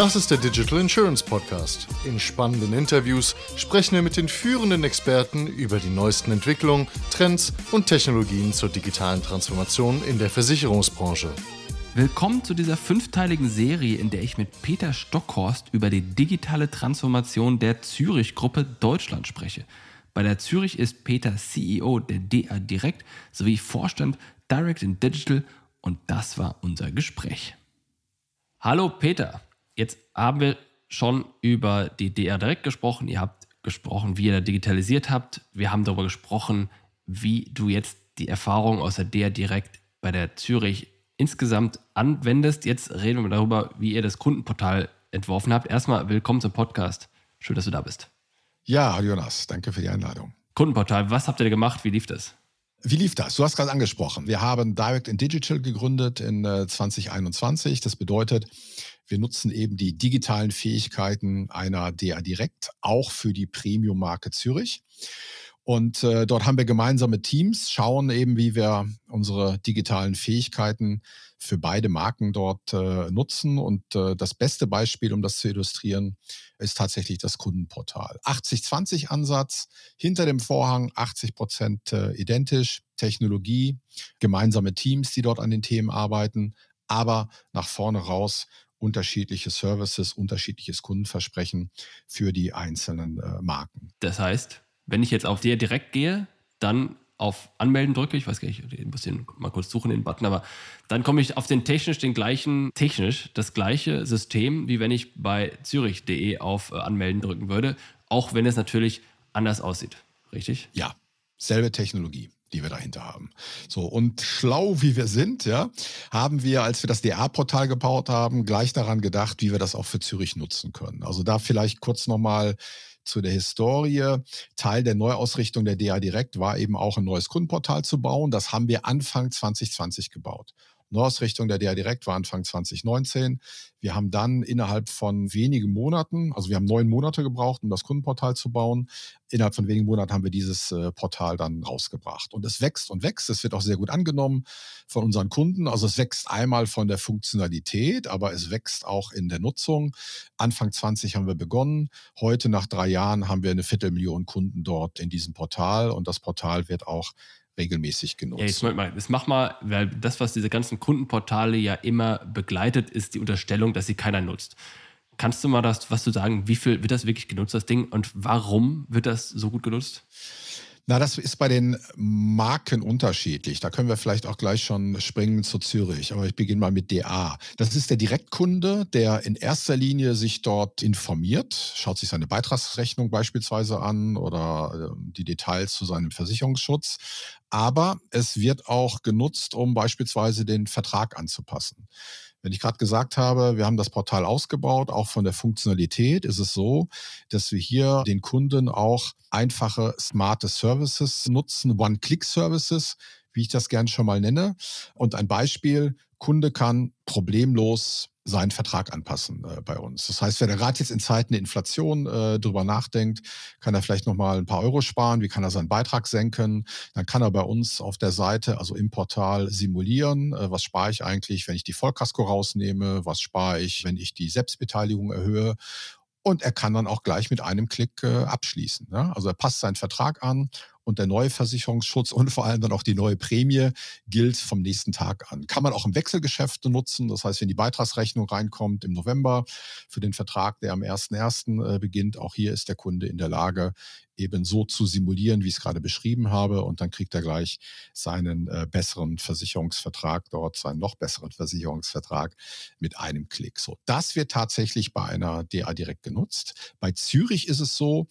Das ist der Digital Insurance Podcast. In spannenden Interviews sprechen wir mit den führenden Experten über die neuesten Entwicklungen, Trends und Technologien zur digitalen Transformation in der Versicherungsbranche. Willkommen zu dieser fünfteiligen Serie, in der ich mit Peter Stockhorst über die digitale Transformation der Zürich-Gruppe Deutschland spreche. Bei der Zürich ist Peter CEO der DA Direct sowie Vorstand Direct in Digital und das war unser Gespräch. Hallo Peter. Jetzt haben wir schon über die DR Direct gesprochen. Ihr habt gesprochen, wie ihr digitalisiert habt. Wir haben darüber gesprochen, wie du jetzt die Erfahrung aus der DR Direct bei der Zürich insgesamt anwendest. Jetzt reden wir darüber, wie ihr das Kundenportal entworfen habt. Erstmal willkommen zum Podcast. Schön, dass du da bist. Ja, Jonas, danke für die Einladung. Kundenportal, was habt ihr gemacht? Wie lief das? Wie lief das? Du hast gerade angesprochen. Wir haben Direct in Digital gegründet in 2021. Äh, das bedeutet, wir nutzen eben die digitalen Fähigkeiten einer DA Direct auch für die Premium-Marke Zürich. Und äh, dort haben wir gemeinsame Teams, schauen eben, wie wir unsere digitalen Fähigkeiten für beide Marken dort äh, nutzen. Und äh, das beste Beispiel, um das zu illustrieren, ist tatsächlich das Kundenportal. 80-20-Ansatz, hinter dem Vorhang 80 Prozent äh, identisch, Technologie, gemeinsame Teams, die dort an den Themen arbeiten, aber nach vorne raus unterschiedliche Services, unterschiedliches Kundenversprechen für die einzelnen äh, Marken. Das heißt, wenn ich jetzt auf dir direkt gehe, dann auf Anmelden drücke, ich weiß gar nicht, ich muss den mal kurz suchen, den Button, aber dann komme ich auf den technisch den gleichen, technisch das gleiche System, wie wenn ich bei zürich.de auf äh, Anmelden drücken würde, auch wenn es natürlich anders aussieht. Richtig? Ja, selbe Technologie die wir dahinter haben. So, und schlau wie wir sind, ja, haben wir, als wir das DA-Portal gebaut haben, gleich daran gedacht, wie wir das auch für Zürich nutzen können. Also da vielleicht kurz nochmal zu der Historie. Teil der Neuausrichtung der DA Direkt war eben auch ein neues Kundenportal zu bauen. Das haben wir Anfang 2020 gebaut. Neuausrichtung der DA Direkt war Anfang 2019. Wir haben dann innerhalb von wenigen Monaten, also wir haben neun Monate gebraucht, um das Kundenportal zu bauen. Innerhalb von wenigen Monaten haben wir dieses äh, Portal dann rausgebracht. Und es wächst und wächst. Es wird auch sehr gut angenommen von unseren Kunden. Also es wächst einmal von der Funktionalität, aber es wächst auch in der Nutzung. Anfang 20 haben wir begonnen. Heute nach drei Jahren haben wir eine Viertelmillion Kunden dort in diesem Portal und das Portal wird auch regelmäßig genutzt. Ja, jetzt mal, das mach mal, weil das, was diese ganzen Kundenportale ja immer begleitet, ist die Unterstellung, dass sie keiner nutzt. Kannst du mal das, was du sagen, wie viel wird das wirklich genutzt, das Ding, und warum wird das so gut genutzt? Na, das ist bei den Marken unterschiedlich. Da können wir vielleicht auch gleich schon springen zu Zürich. Aber ich beginne mal mit DA. Das ist der Direktkunde, der in erster Linie sich dort informiert, schaut sich seine Beitragsrechnung beispielsweise an oder ähm, die Details zu seinem Versicherungsschutz. Aber es wird auch genutzt, um beispielsweise den Vertrag anzupassen. Wenn ich gerade gesagt habe, wir haben das Portal ausgebaut, auch von der Funktionalität ist es so, dass wir hier den Kunden auch einfache, smarte Services nutzen, One-Click-Services, wie ich das gern schon mal nenne. Und ein Beispiel, Kunde kann problemlos seinen Vertrag anpassen äh, bei uns. Das heißt, wenn er gerade jetzt in Zeiten der Inflation äh, drüber nachdenkt, kann er vielleicht nochmal ein paar Euro sparen, wie kann er seinen Beitrag senken, dann kann er bei uns auf der Seite, also im Portal, simulieren, äh, was spare ich eigentlich, wenn ich die Vollkasko rausnehme, was spare ich, wenn ich die Selbstbeteiligung erhöhe und er kann dann auch gleich mit einem Klick äh, abschließen. Ne? Also er passt seinen Vertrag an und der neue Versicherungsschutz und vor allem dann auch die neue Prämie gilt vom nächsten Tag an. Kann man auch im Wechselgeschäft nutzen. Das heißt, wenn die Beitragsrechnung reinkommt im November für den Vertrag, der am 1.1. Äh, beginnt, auch hier ist der Kunde in der Lage, eben so zu simulieren, wie ich es gerade beschrieben habe. Und dann kriegt er gleich seinen äh, besseren Versicherungsvertrag dort, seinen noch besseren Versicherungsvertrag mit einem Klick. So, das wird tatsächlich bei einer DA direkt genutzt. Bei Zürich ist es so,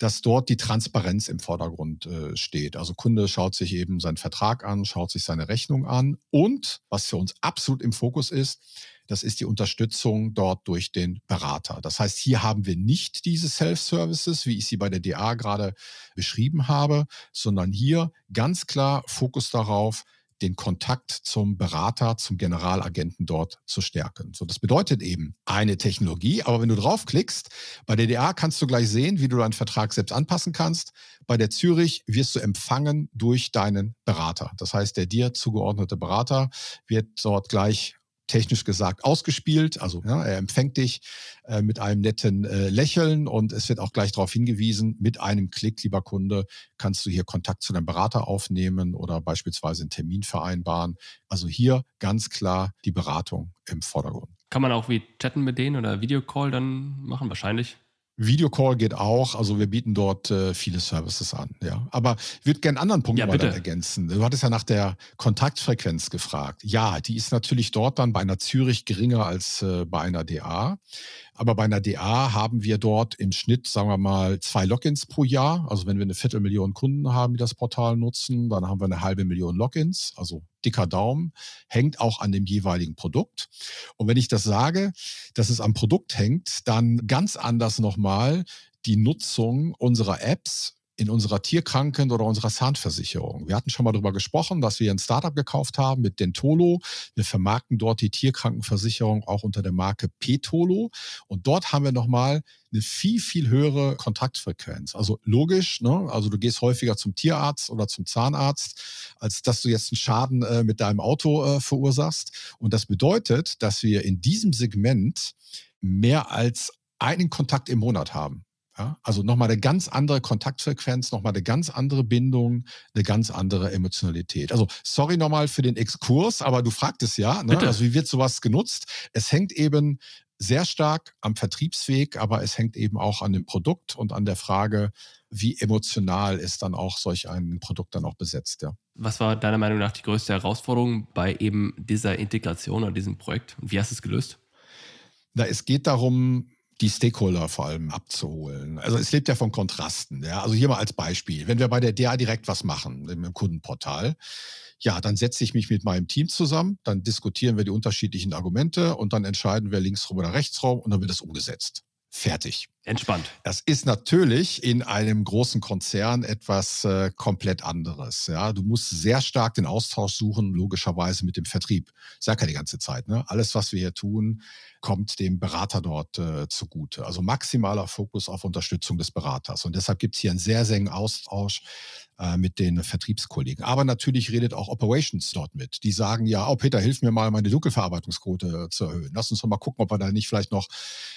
dass dort die Transparenz im Vordergrund äh, steht. Also Kunde schaut sich eben seinen Vertrag an, schaut sich seine Rechnung an und was für uns absolut im Fokus ist, das ist die Unterstützung dort durch den Berater. Das heißt, hier haben wir nicht diese Self-Services, wie ich sie bei der DA gerade beschrieben habe, sondern hier ganz klar Fokus darauf, den Kontakt zum Berater, zum Generalagenten dort zu stärken. So, das bedeutet eben eine Technologie, aber wenn du draufklickst, bei der DA kannst du gleich sehen, wie du deinen Vertrag selbst anpassen kannst. Bei der Zürich wirst du empfangen durch deinen Berater. Das heißt, der dir zugeordnete Berater wird dort gleich technisch gesagt ausgespielt. Also ja, er empfängt dich äh, mit einem netten äh, Lächeln und es wird auch gleich darauf hingewiesen, mit einem Klick, lieber Kunde, kannst du hier Kontakt zu deinem Berater aufnehmen oder beispielsweise einen Termin vereinbaren. Also hier ganz klar die Beratung im Vordergrund. Kann man auch wie chatten mit denen oder Videocall dann machen? Wahrscheinlich. Videocall geht auch, also wir bieten dort äh, viele Services an, ja. Aber ich würde gerne einen anderen Punkt ja, mal ergänzen. Du hattest ja nach der Kontaktfrequenz gefragt. Ja, die ist natürlich dort dann bei einer Zürich geringer als äh, bei einer DA. Aber bei einer DA haben wir dort im Schnitt, sagen wir mal, zwei Logins pro Jahr. Also wenn wir eine Viertelmillion Kunden haben, die das Portal nutzen, dann haben wir eine halbe Million Logins. Also dicker Daumen. Hängt auch an dem jeweiligen Produkt. Und wenn ich das sage, dass es am Produkt hängt, dann ganz anders nochmal die Nutzung unserer Apps in unserer Tierkranken- oder unserer Zahnversicherung. Wir hatten schon mal darüber gesprochen, dass wir ein Startup gekauft haben mit Dentolo. Wir vermarkten dort die Tierkrankenversicherung auch unter der Marke Petolo. Und dort haben wir nochmal eine viel, viel höhere Kontaktfrequenz. Also logisch, ne? also du gehst häufiger zum Tierarzt oder zum Zahnarzt, als dass du jetzt einen Schaden äh, mit deinem Auto äh, verursachst. Und das bedeutet, dass wir in diesem Segment mehr als einen Kontakt im Monat haben. Ja, also nochmal eine ganz andere Kontaktfrequenz, nochmal eine ganz andere Bindung, eine ganz andere Emotionalität. Also sorry nochmal für den Exkurs, aber du fragtest ja, ne? also wie wird sowas genutzt? Es hängt eben sehr stark am Vertriebsweg, aber es hängt eben auch an dem Produkt und an der Frage, wie emotional ist dann auch solch ein Produkt dann auch besetzt. Ja. Was war deiner Meinung nach die größte Herausforderung bei eben dieser Integration oder diesem Projekt? Und wie hast du es gelöst? Na, es geht darum, die Stakeholder vor allem abzuholen. Also es lebt ja von Kontrasten. Ja? Also hier mal als Beispiel. Wenn wir bei der DA direkt was machen im Kundenportal, ja, dann setze ich mich mit meinem Team zusammen, dann diskutieren wir die unterschiedlichen Argumente und dann entscheiden wir linksrum oder rechtsrum und dann wird das umgesetzt. Fertig. Entspannt. Das ist natürlich in einem großen Konzern etwas äh, komplett anderes. Ja, du musst sehr stark den Austausch suchen, logischerweise mit dem Vertrieb. Ich sage ja die ganze Zeit. Ne? Alles, was wir hier tun, kommt dem Berater dort äh, zugute. Also maximaler Fokus auf Unterstützung des Beraters. Und deshalb gibt es hier einen sehr, sehr engen Austausch äh, mit den Vertriebskollegen. Aber natürlich redet auch Operations dort mit. Die sagen ja, oh Peter, hilf mir mal, meine Dunkelverarbeitungsquote zu erhöhen. Lass uns doch mal gucken, ob wir da nicht vielleicht noch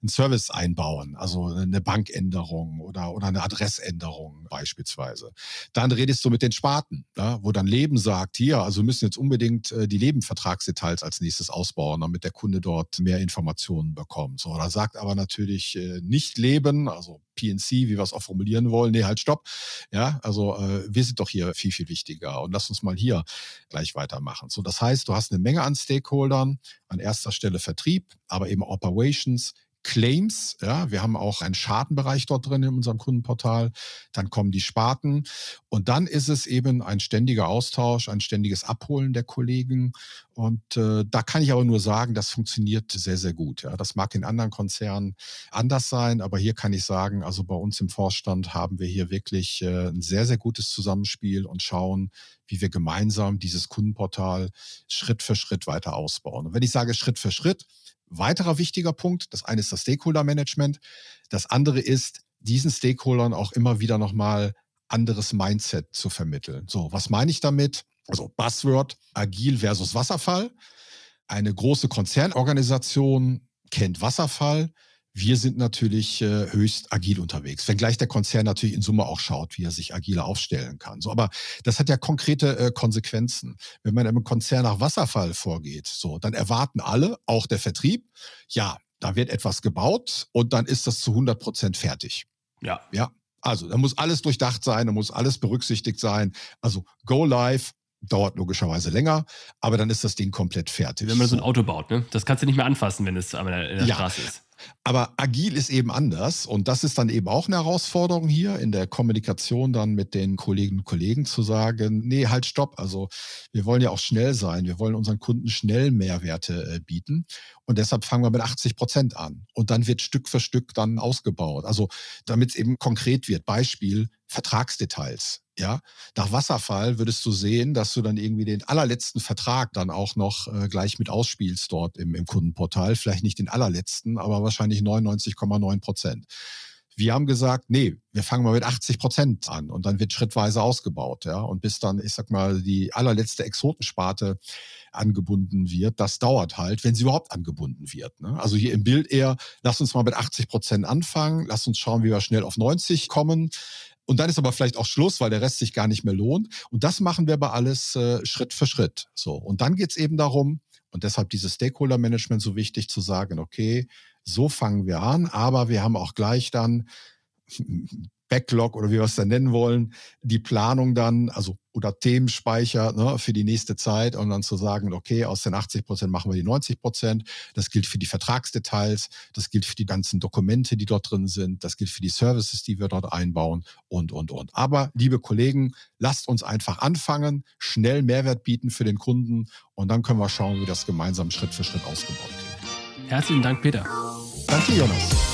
einen Service einbauen. Also eine Bankänderung oder, oder eine Adressänderung beispielsweise. Dann redest du mit den Sparten, ja, wo dann Leben sagt, hier, also müssen jetzt unbedingt äh, die Lebenvertragsdetails als nächstes ausbauen, damit der Kunde dort mehr Informationen bekommt. So, da sagt aber natürlich äh, nicht Leben, also PNC, wie wir es auch formulieren wollen, nee, halt stopp. Ja, also äh, wir sind doch hier viel, viel wichtiger und lass uns mal hier gleich weitermachen. So, das heißt, du hast eine Menge an Stakeholdern, an erster Stelle Vertrieb, aber eben Operations, Claims. Ja, wir haben auch einen Schadenbereich dort drin in unserem Kundenportal. Dann kommen die Sparten. Und dann ist es eben ein ständiger Austausch, ein ständiges Abholen der Kollegen. Und äh, da kann ich aber nur sagen, das funktioniert sehr, sehr gut. Ja, das mag in anderen Konzernen anders sein, aber hier kann ich sagen, also bei uns im Vorstand haben wir hier wirklich äh, ein sehr, sehr gutes Zusammenspiel und schauen, wie wir gemeinsam dieses Kundenportal Schritt für Schritt weiter ausbauen. Und wenn ich sage Schritt für Schritt, weiterer wichtiger Punkt. Das eine ist das Stakeholder-Management. Das andere ist, diesen Stakeholdern auch immer wieder nochmal anderes Mindset zu vermitteln. So, was meine ich damit? Also Buzzword, agil versus Wasserfall. Eine große Konzernorganisation kennt Wasserfall, wir sind natürlich äh, höchst agil unterwegs, wenngleich der Konzern natürlich in Summe auch schaut, wie er sich agiler aufstellen kann. So, aber das hat ja konkrete äh, Konsequenzen. Wenn man im Konzern nach Wasserfall vorgeht, so, dann erwarten alle, auch der Vertrieb, ja, da wird etwas gebaut und dann ist das zu 100 Prozent fertig. Ja. Ja. Also, da muss alles durchdacht sein, da muss alles berücksichtigt sein. Also, go live, dauert logischerweise länger, aber dann ist das Ding komplett fertig. Wenn man so ein Auto baut, ne? Das kannst du nicht mehr anfassen, wenn es in der ja. Straße ist. Aber agil ist eben anders und das ist dann eben auch eine Herausforderung hier in der Kommunikation dann mit den Kolleginnen und Kollegen zu sagen, nee, halt stopp. Also wir wollen ja auch schnell sein. Wir wollen unseren Kunden schnell Mehrwerte äh, bieten und deshalb fangen wir mit 80 Prozent an und dann wird Stück für Stück dann ausgebaut. Also damit es eben konkret wird. Beispiel Vertragsdetails. Ja, nach Wasserfall würdest du sehen, dass du dann irgendwie den allerletzten Vertrag dann auch noch äh, gleich mit ausspielst dort im, im Kundenportal. Vielleicht nicht den allerletzten, aber wahrscheinlich 99,9 Prozent. Wir haben gesagt, nee, wir fangen mal mit 80 Prozent an und dann wird schrittweise ausgebaut, ja. Und bis dann, ich sag mal, die allerletzte Exotensparte angebunden wird, das dauert halt, wenn sie überhaupt angebunden wird. Ne? Also hier im Bild eher, lass uns mal mit 80 Prozent anfangen, lass uns schauen, wie wir schnell auf 90 kommen. Und dann ist aber vielleicht auch Schluss, weil der Rest sich gar nicht mehr lohnt. Und das machen wir aber alles äh, Schritt für Schritt. So. Und dann geht's eben darum, und deshalb dieses Stakeholder-Management so wichtig zu sagen, okay, so fangen wir an, aber wir haben auch gleich dann Backlog oder wie wir es dann nennen wollen, die Planung dann, also oder Themenspeicher ne, für die nächste Zeit und dann zu sagen, okay, aus den 80 Prozent machen wir die 90 Prozent. Das gilt für die Vertragsdetails, das gilt für die ganzen Dokumente, die dort drin sind, das gilt für die Services, die wir dort einbauen und, und, und. Aber, liebe Kollegen, lasst uns einfach anfangen, schnell Mehrwert bieten für den Kunden und dann können wir schauen, wie das gemeinsam Schritt für Schritt ausgebaut kriegen. Herzlichen Dank, Peter. Danke, Jonas.